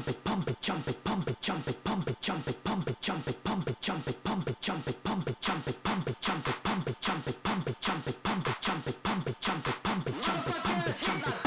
jump it, pump it, jump it, pump it, jump it, pump it, jump it, pump it, jump it, pump it, jump it, pump it, jump it, pump it, jump it, pump it, jump it, pump it, jump it, pump it, jump it, pump it, jump it, pump it, jump it, pump it, jump it, pump it, jump it.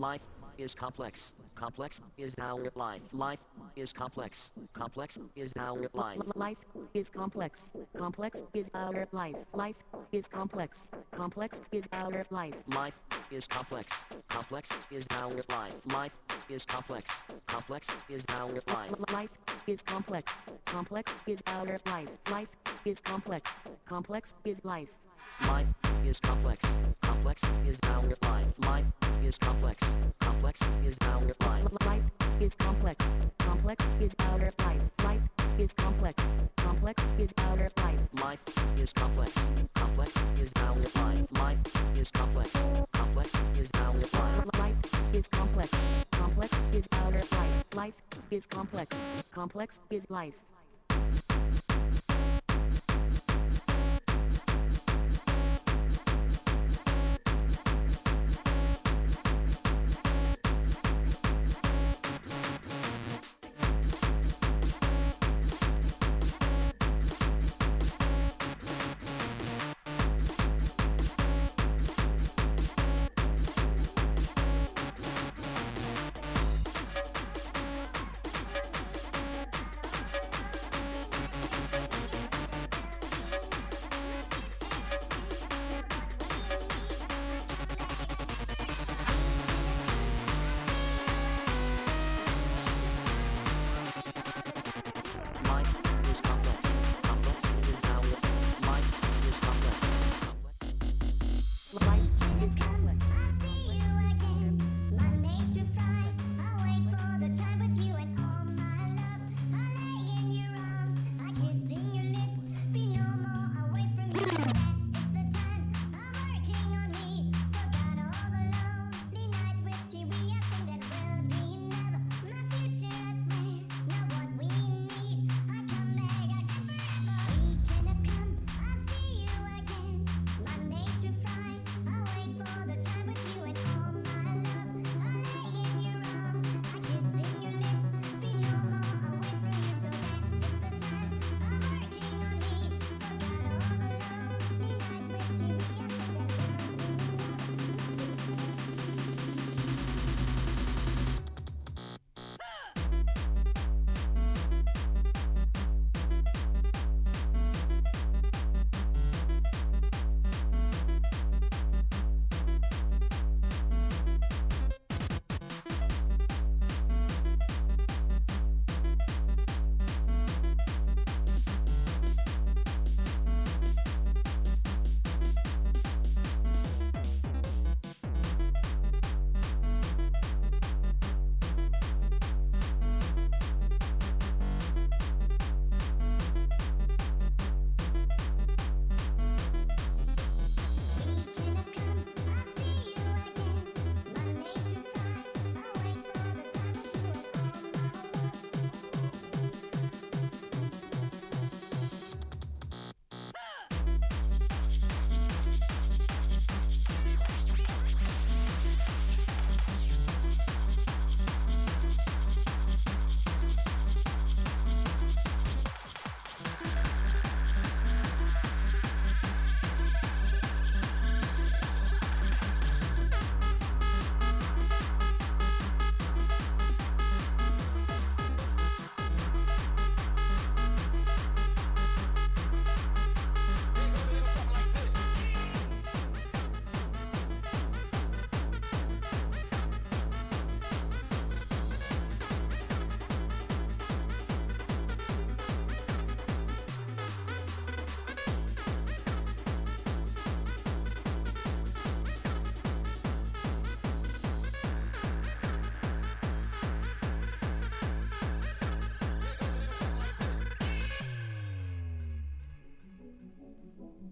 Life is complex. Complex is our life. Life is complex. Complex is our life. Life is complex. Complex is our life. Life is complex. Complex is our life. Life is complex. Complex is our life. Life is complex. Complex is our life. Life is complex. Complex is our life. Life is complex. Complex is life. Life is complex. Complex is our life. Life is complex. Complex is our life. Life is complex. Complex is our life. Life is complex. Complex is our life. Life is complex. Complex is our life. Life is complex. Complex is our life. Life is complex. Complex is our life. Life is complex. Complex is life.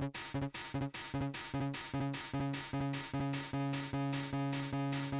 Thank you.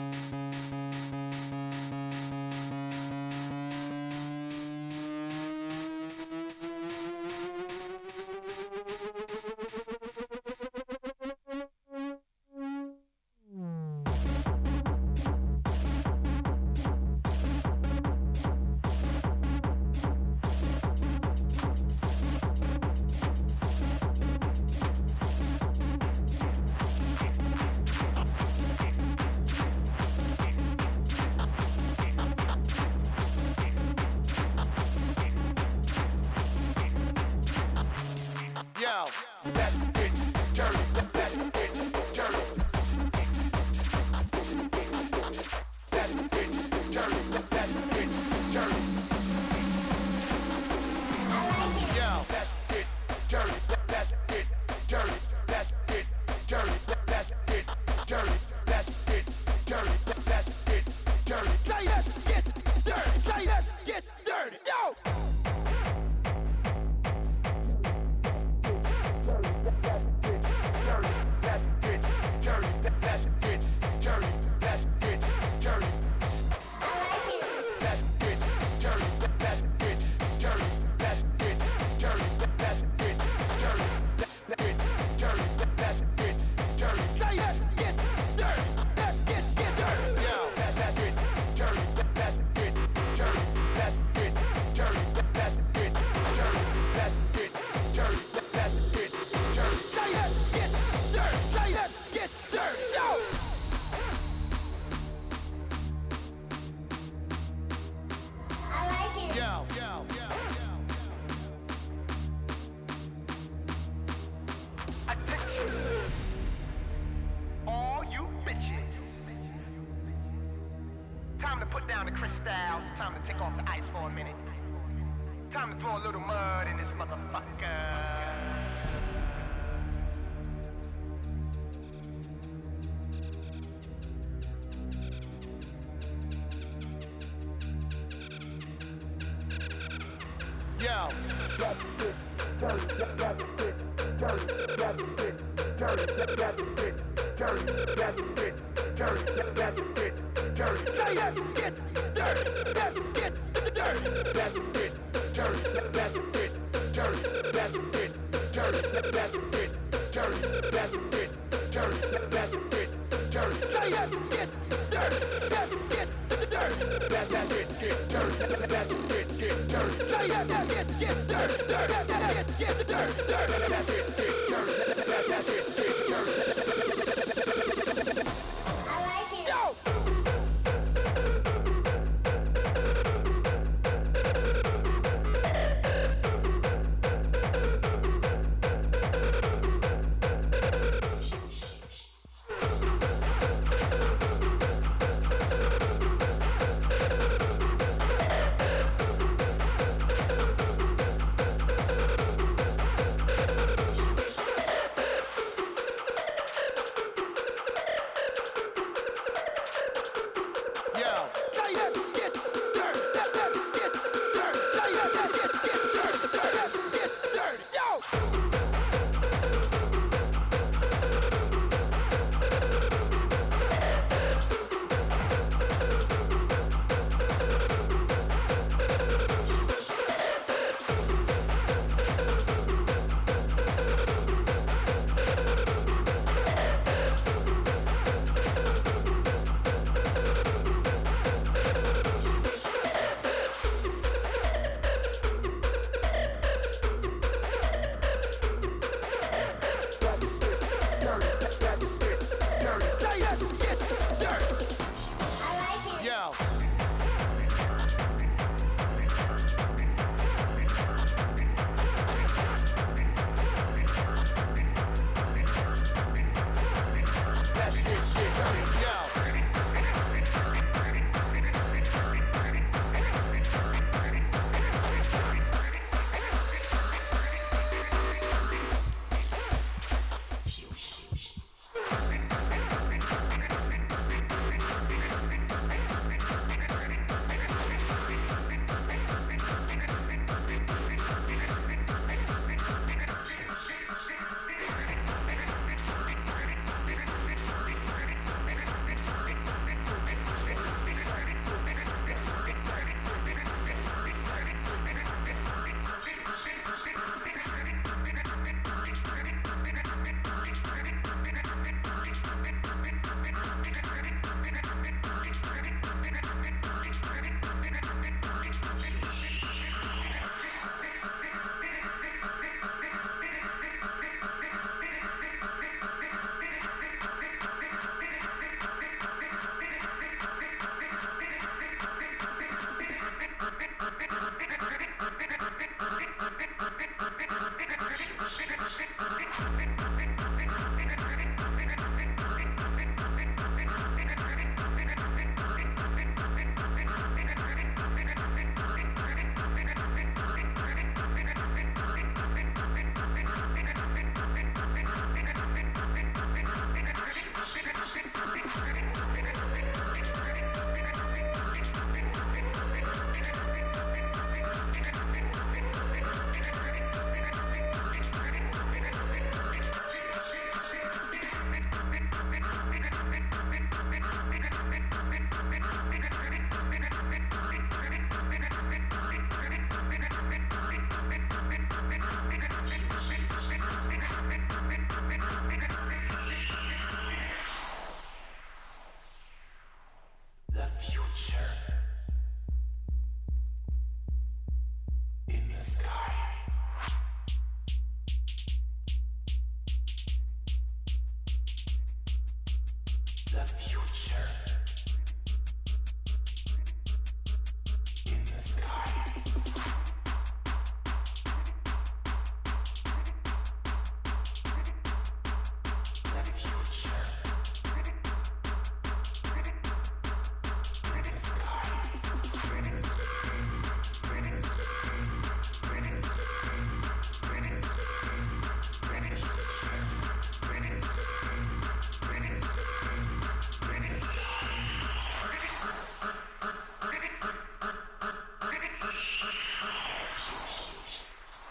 the future.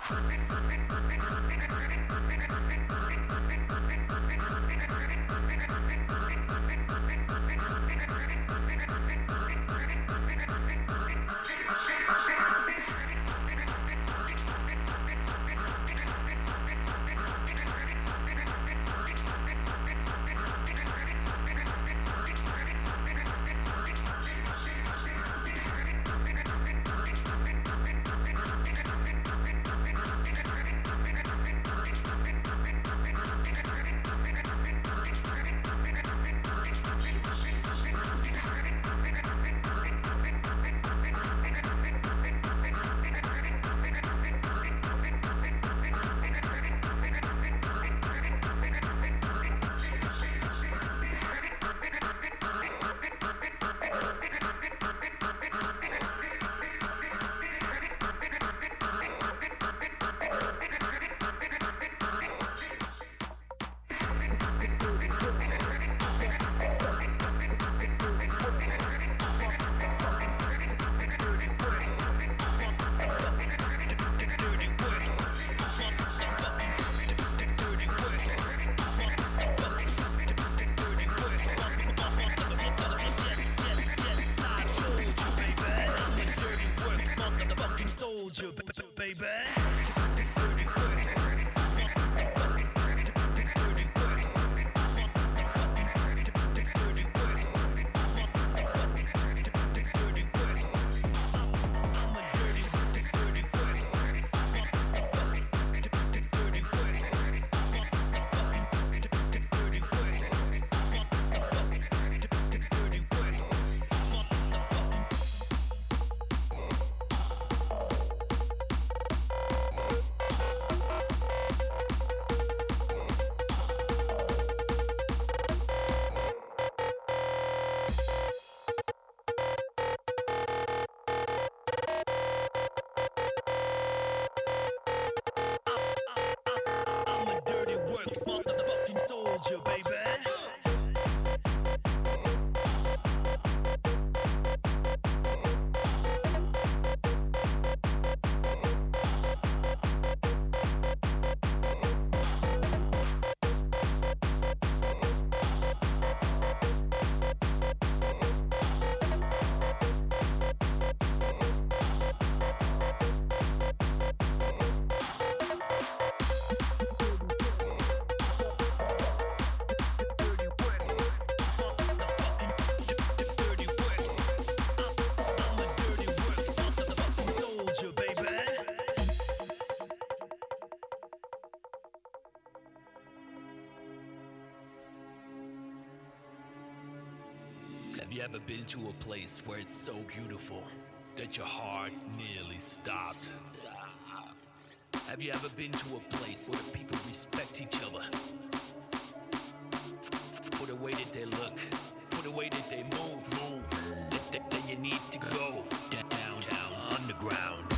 Perfect, perfect, perfect, perfect, perfect, perfect. Soldier, b- soldier, baby. Have you ever been to a place where it's so beautiful that your heart nearly stopped? Have you ever been to a place where the people respect each other? For the way that they look, for the way that they move. That, that, that you need to go down, down, down, underground.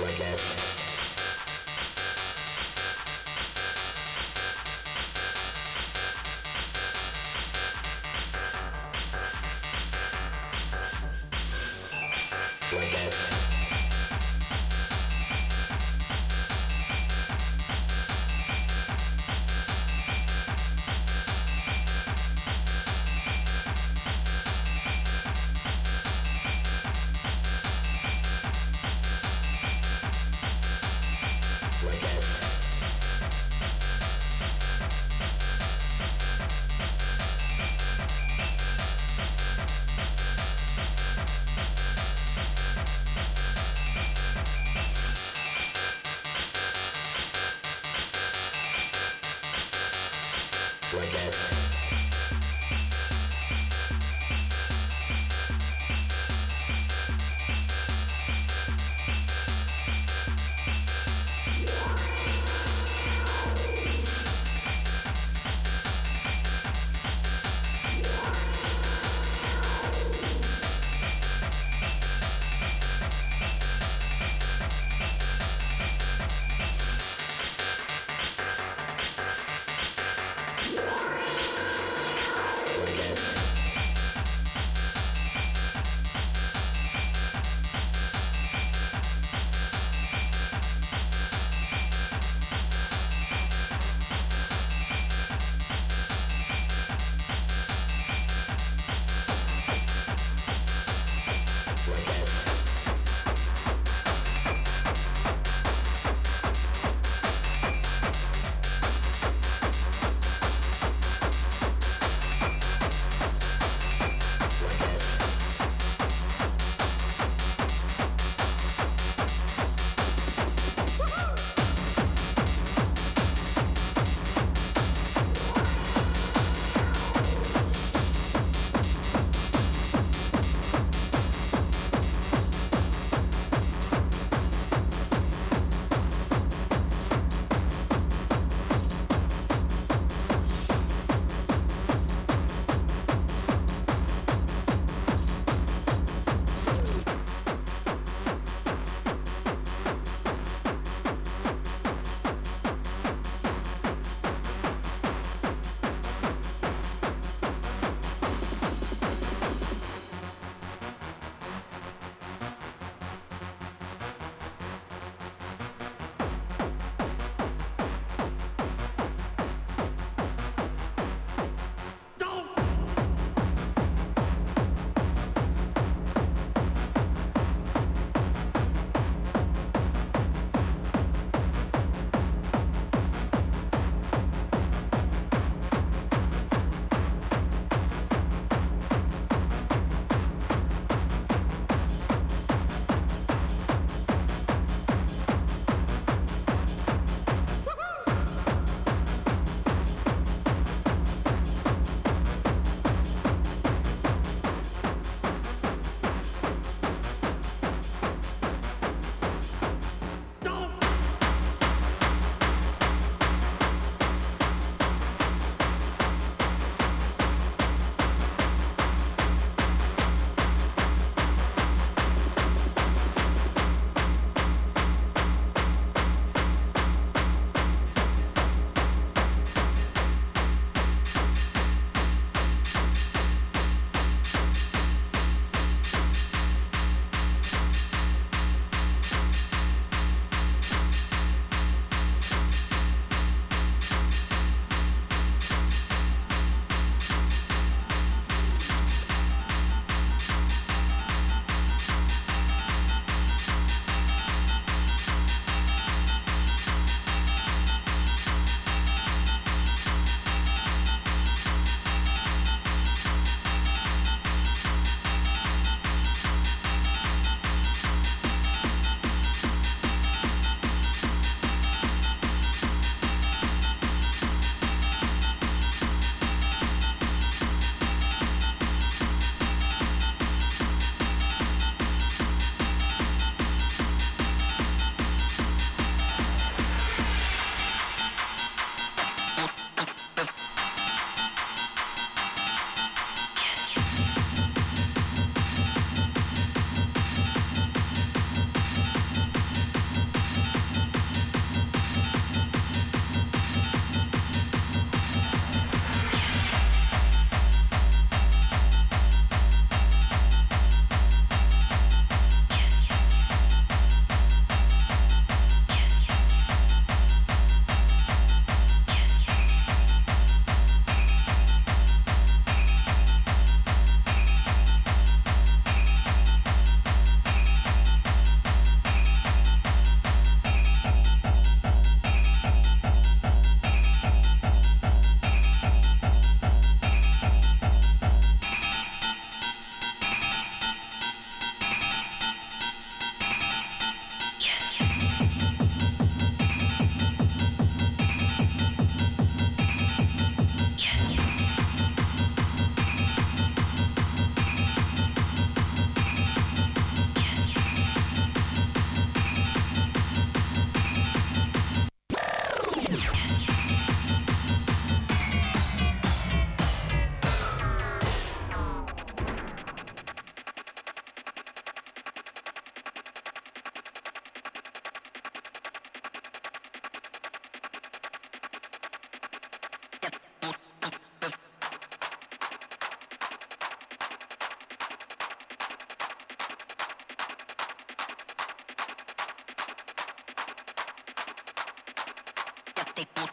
like that.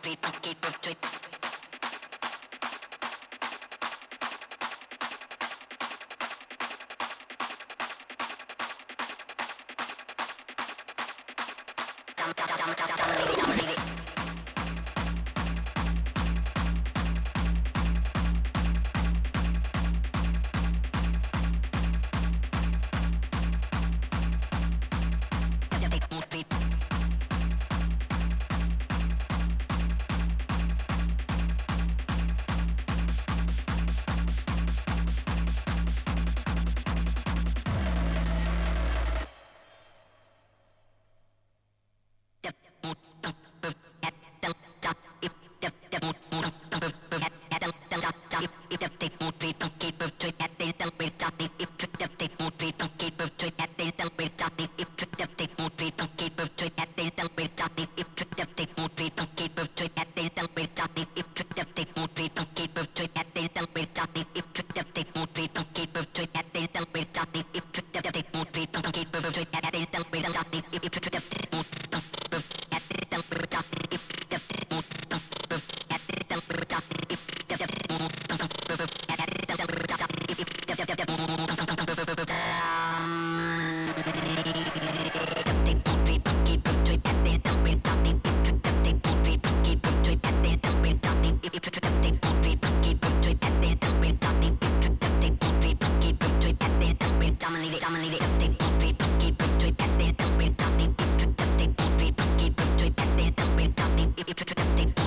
dominating. Thank you.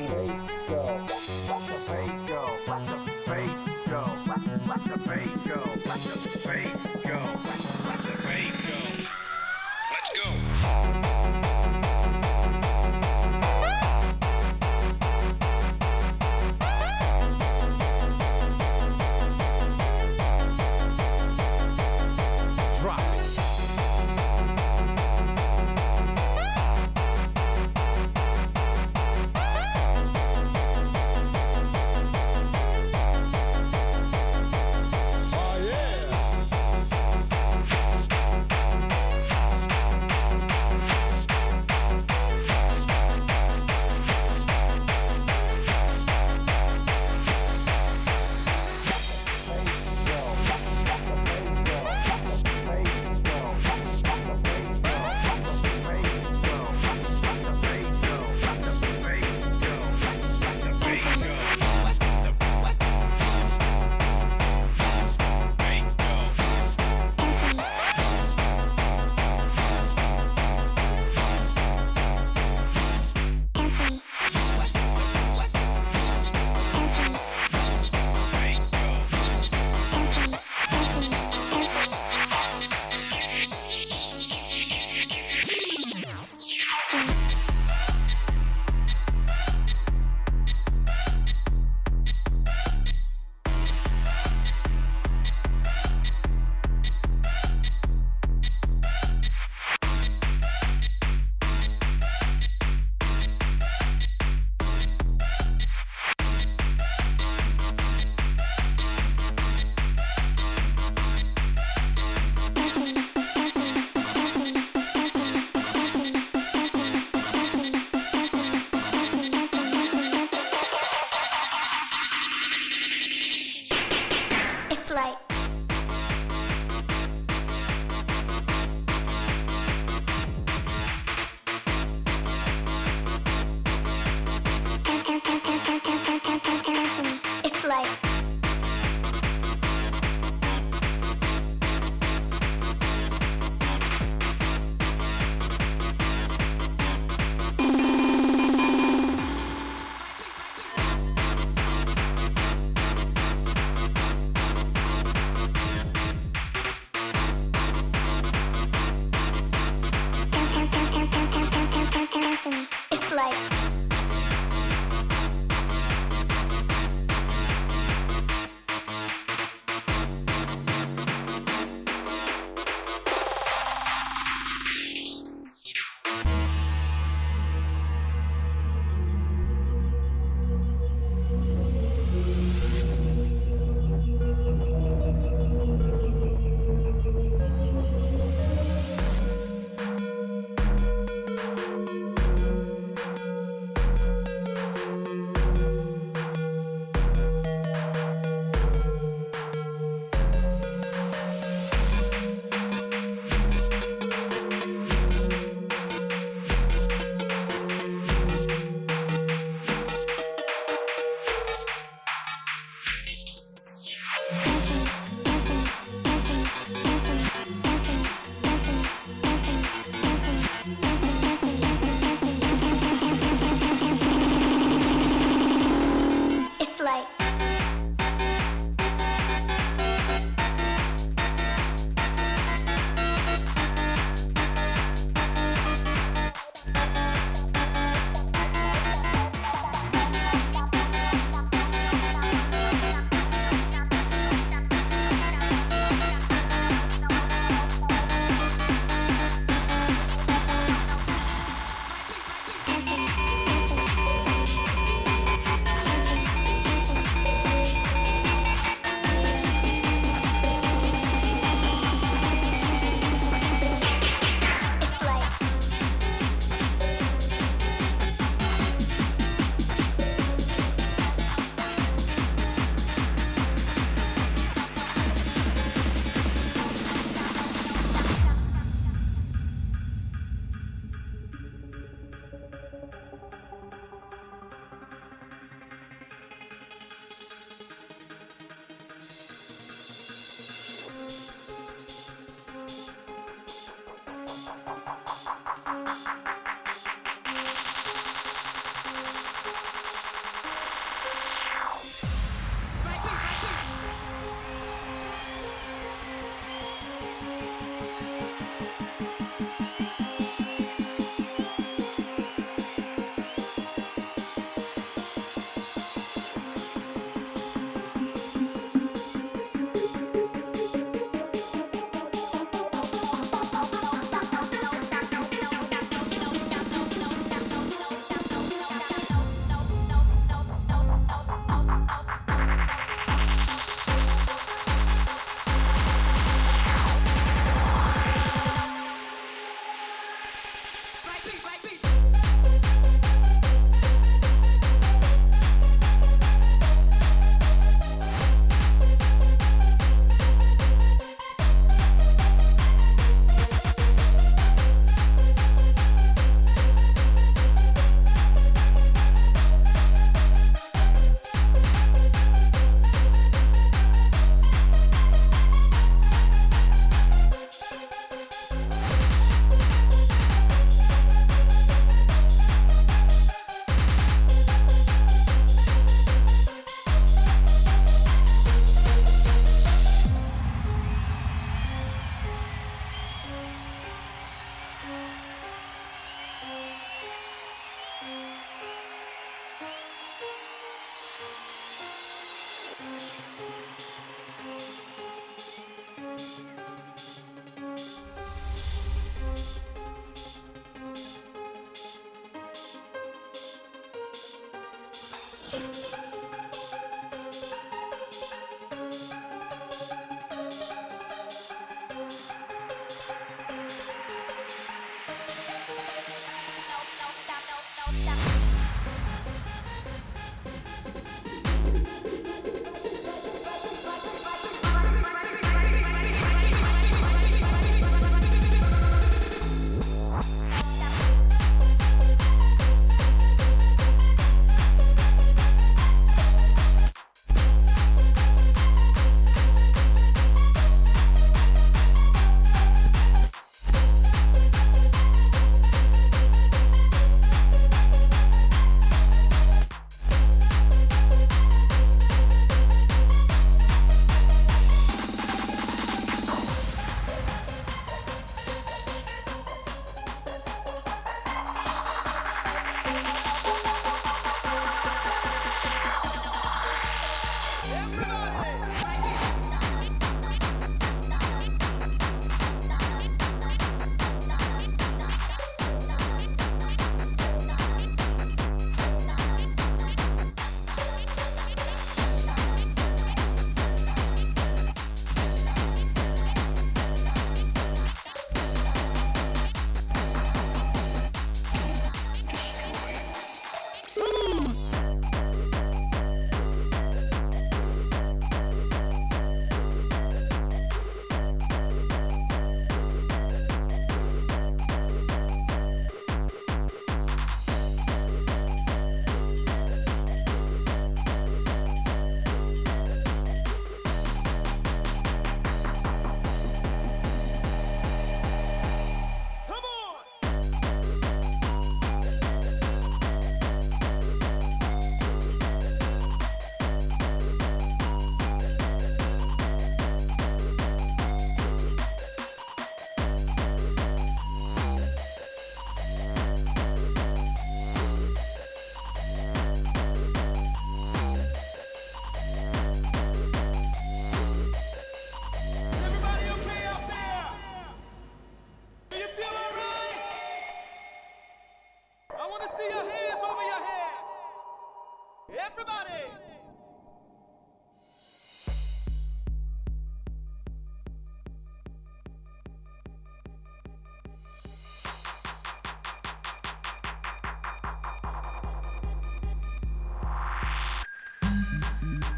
dream.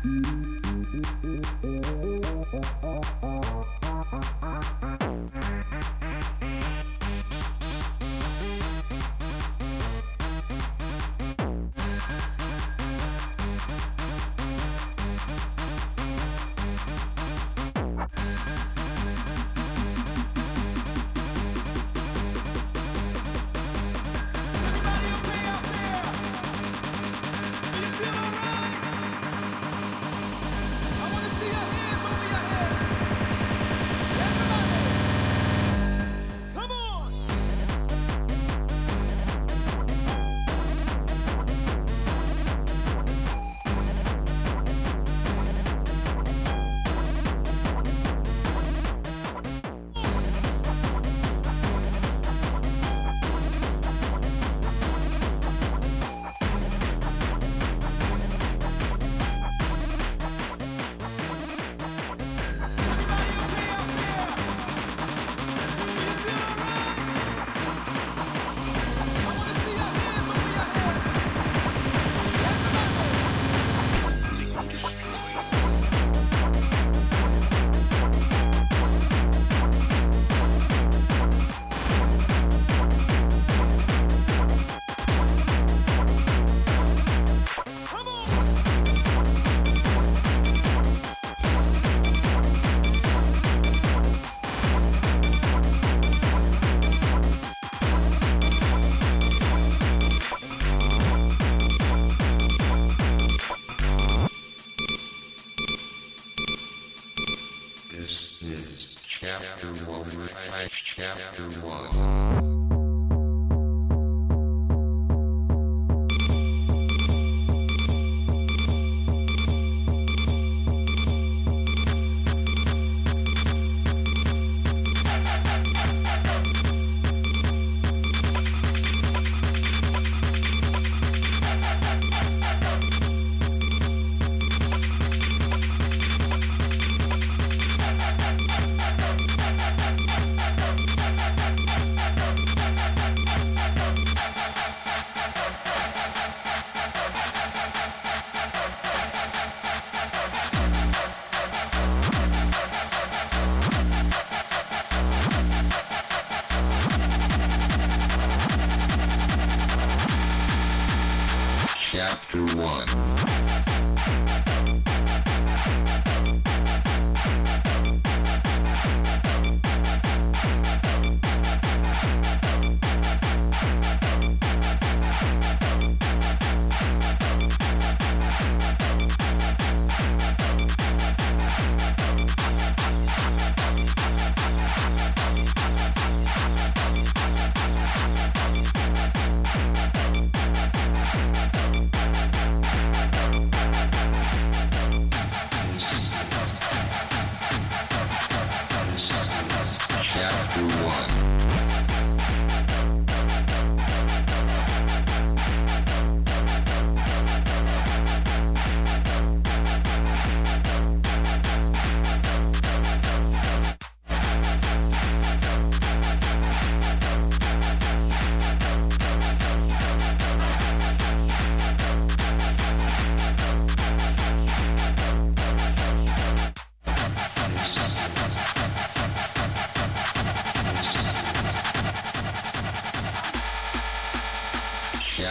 Mm-hmm.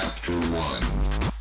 Chapter 1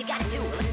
you gotta do.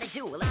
Gotta do.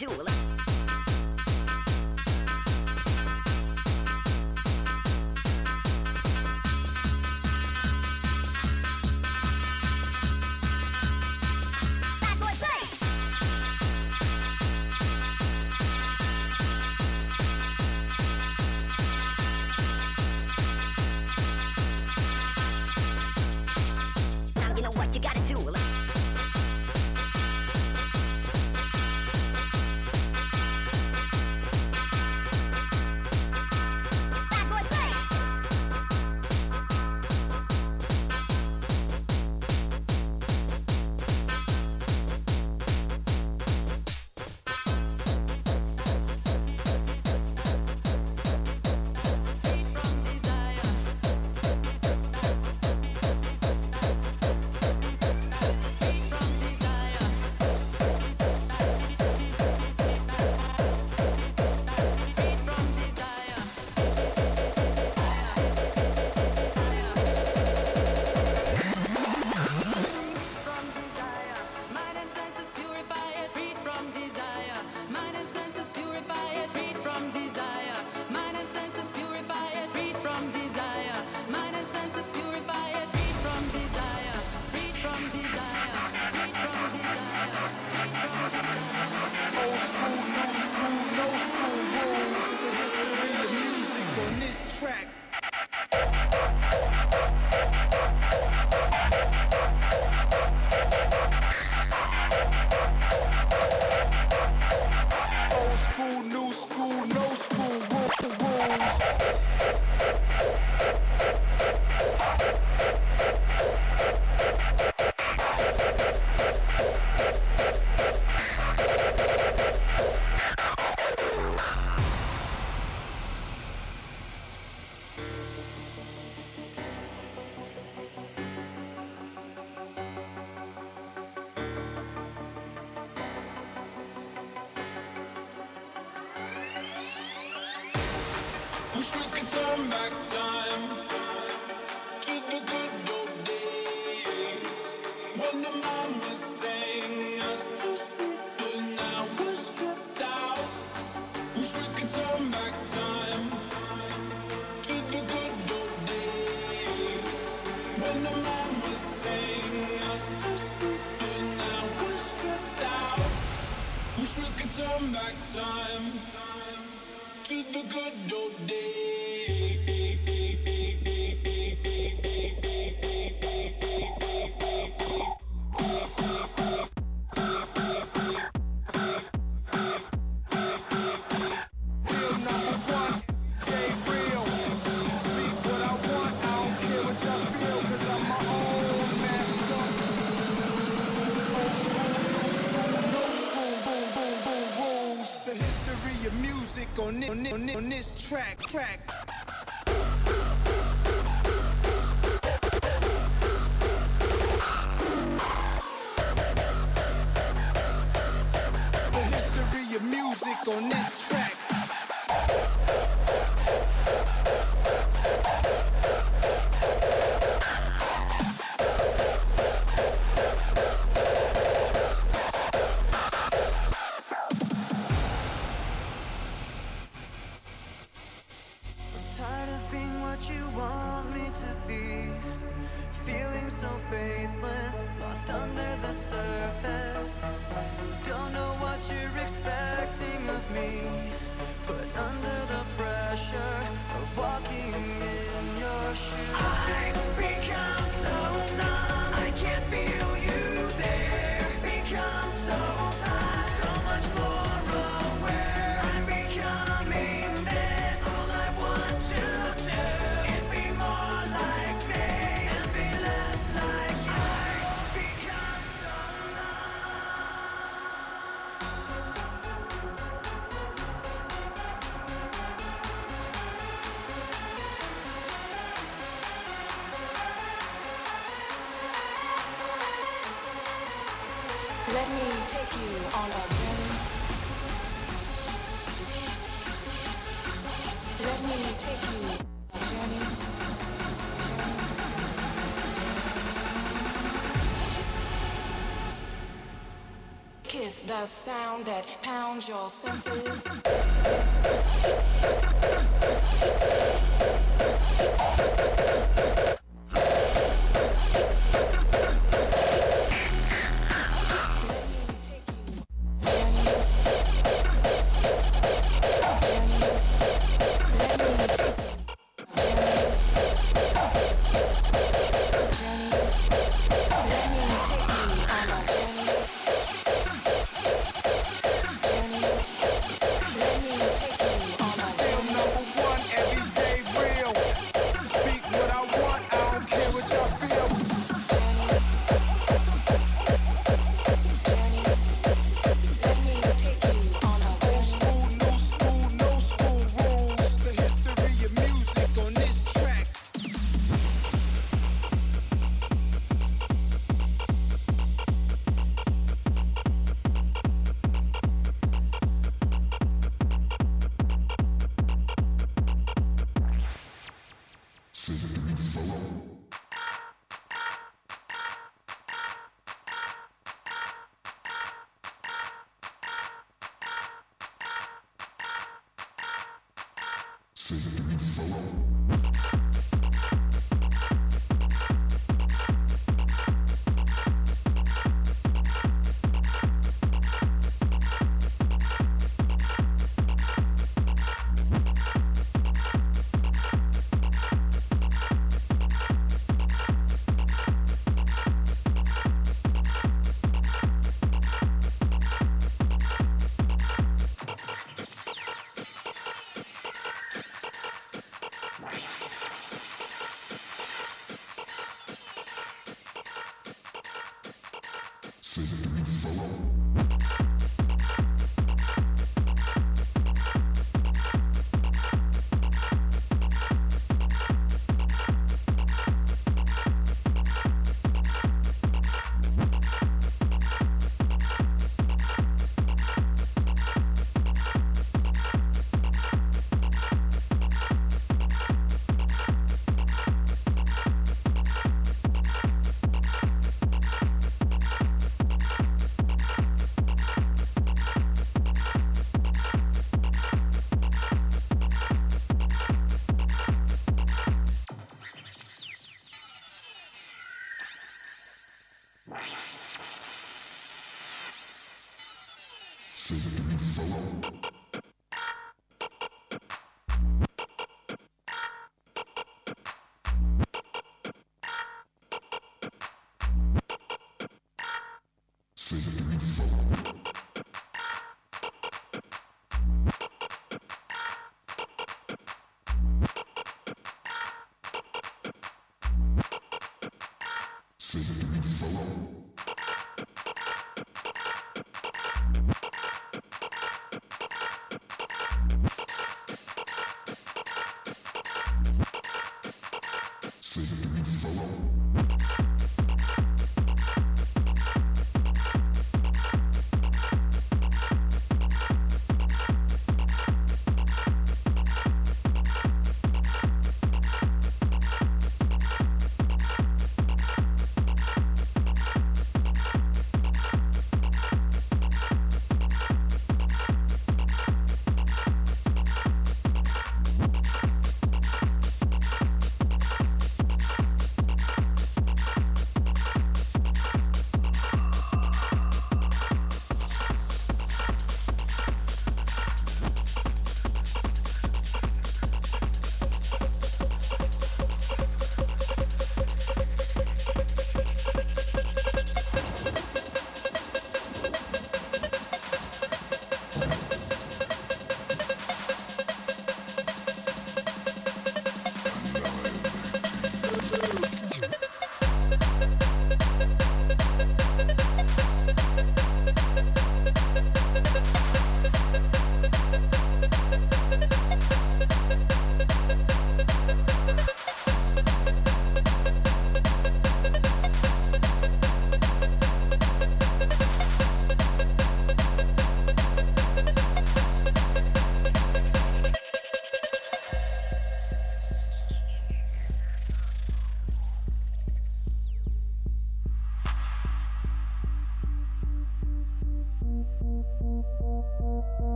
救我了。Take you The sound that pounds your senses.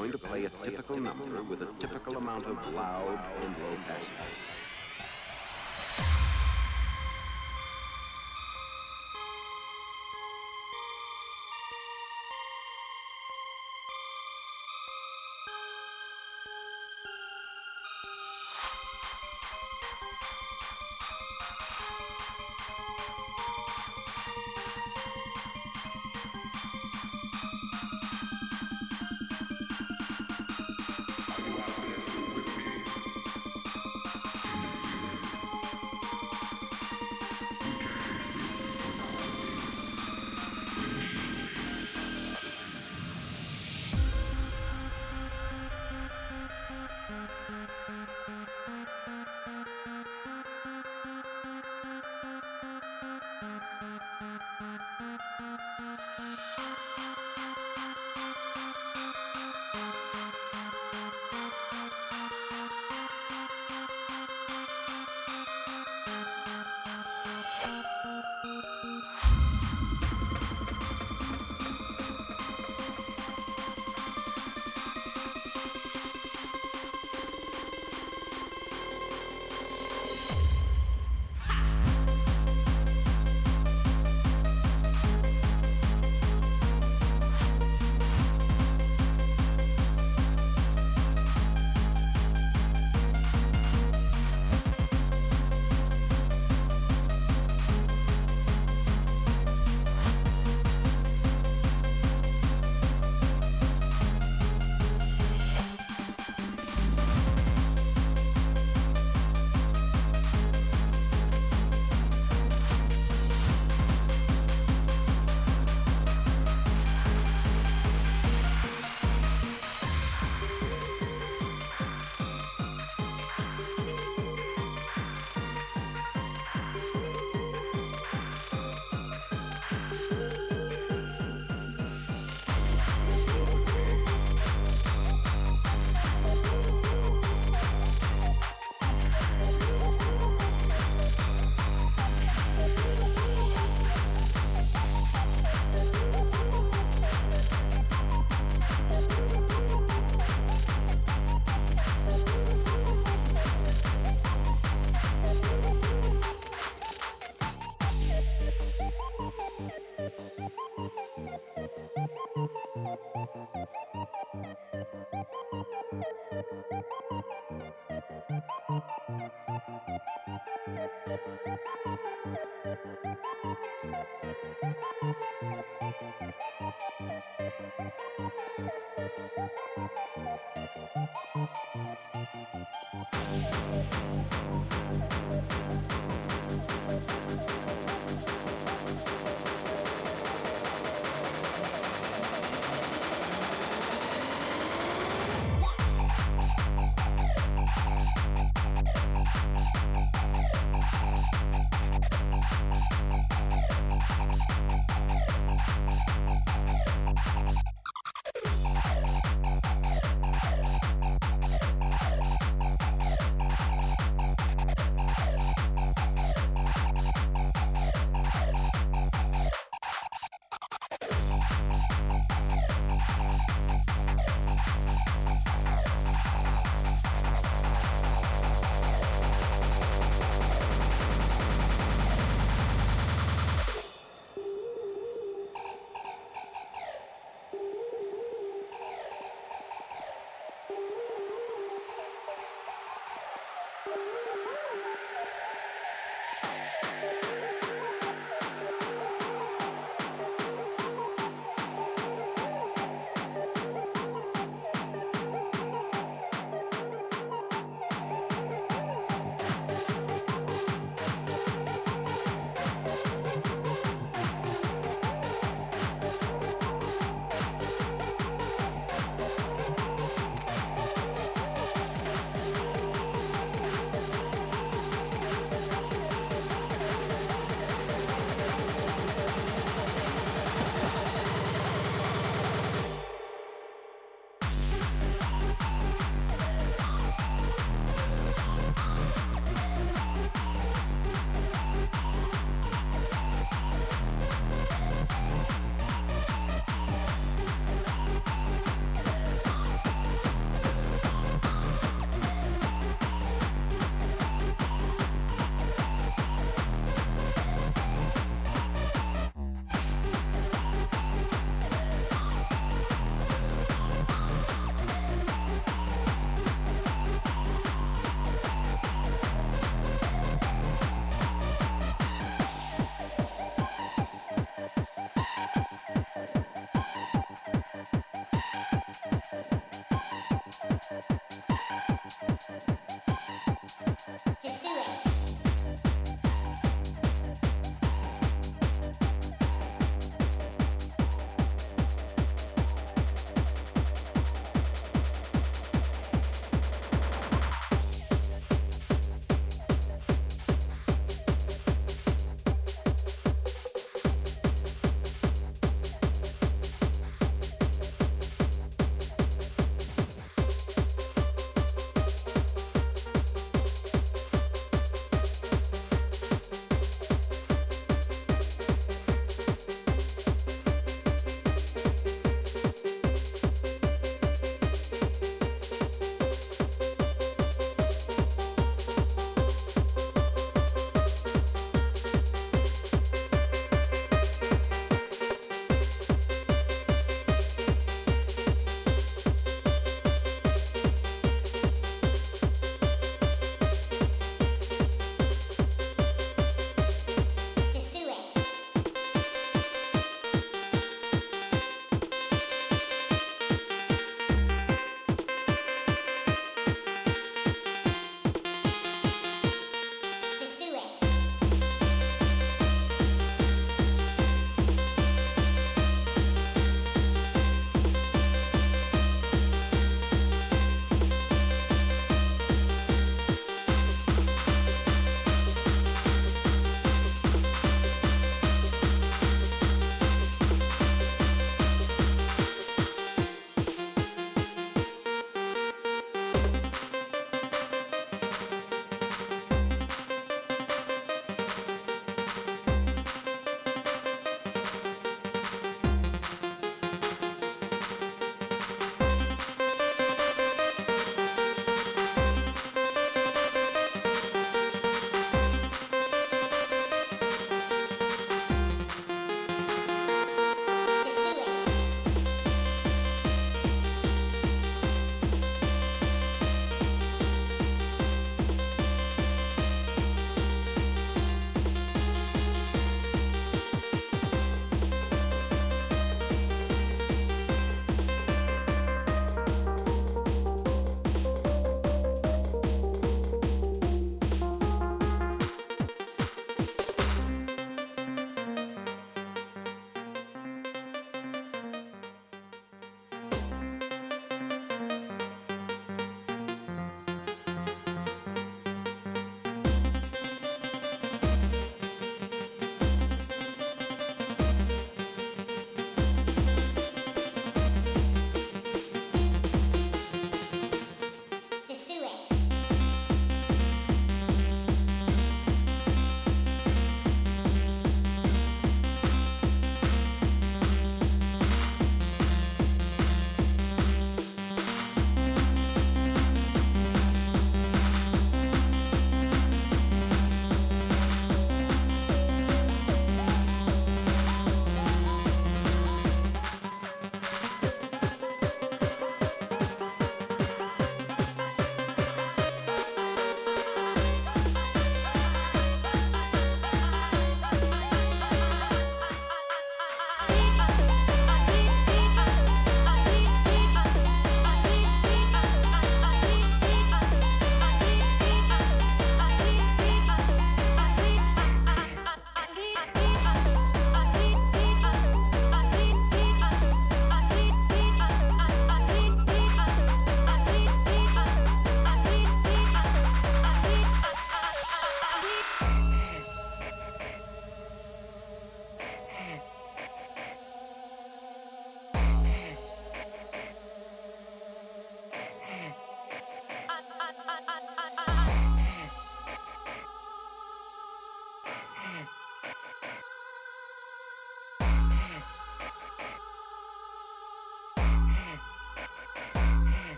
Going to play a typical number with a typical amount of loud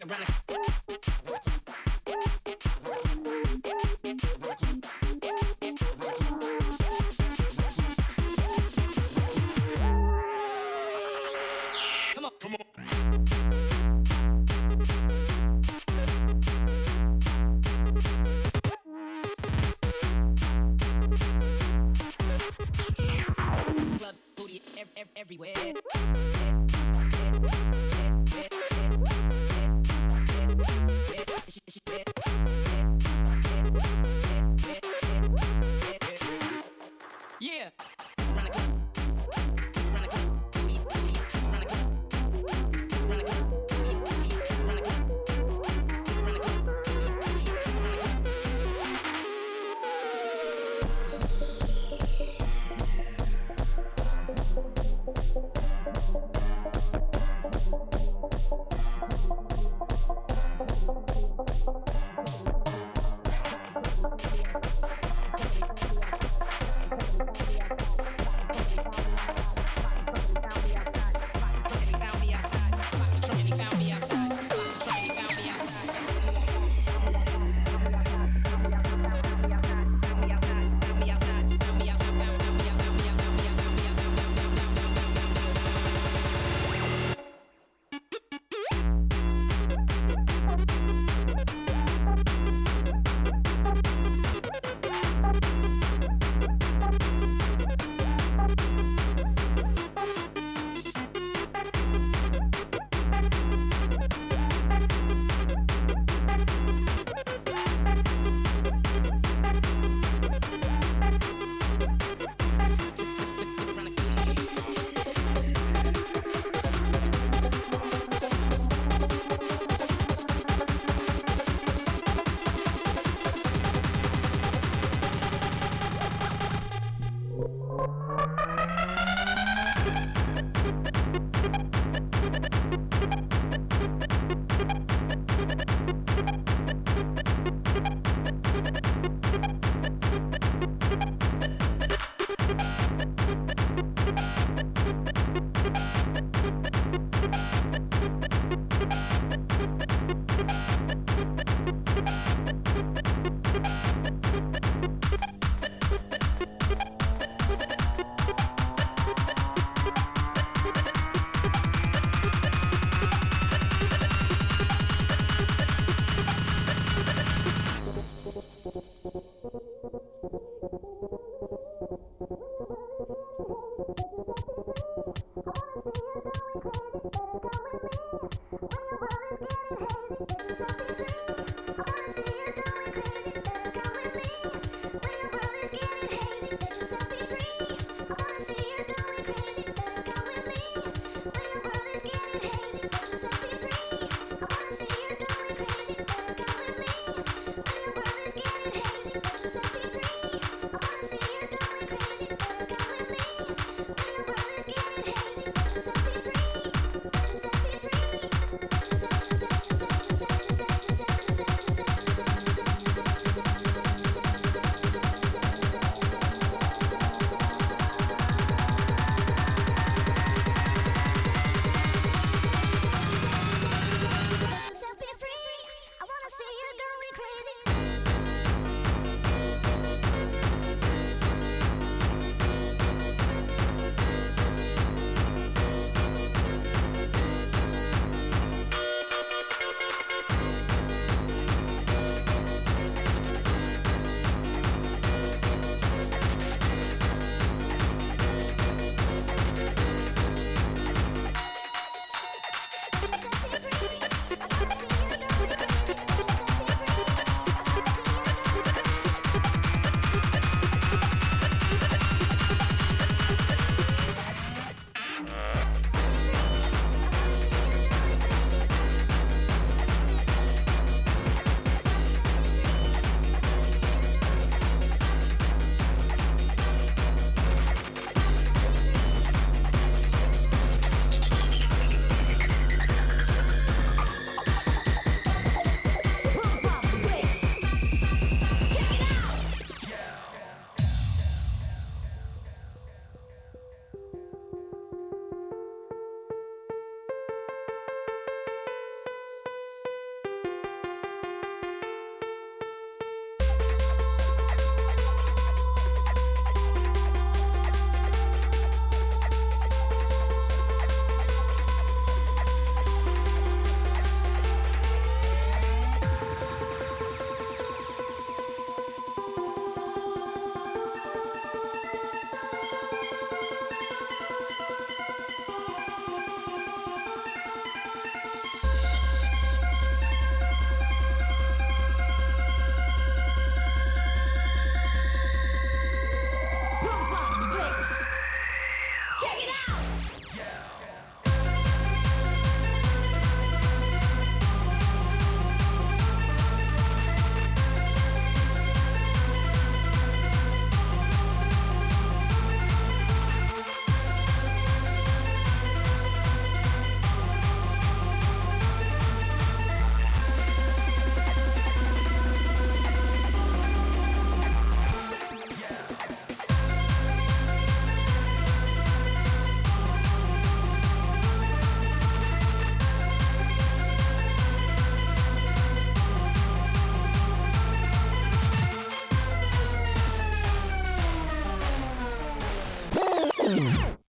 Thank you.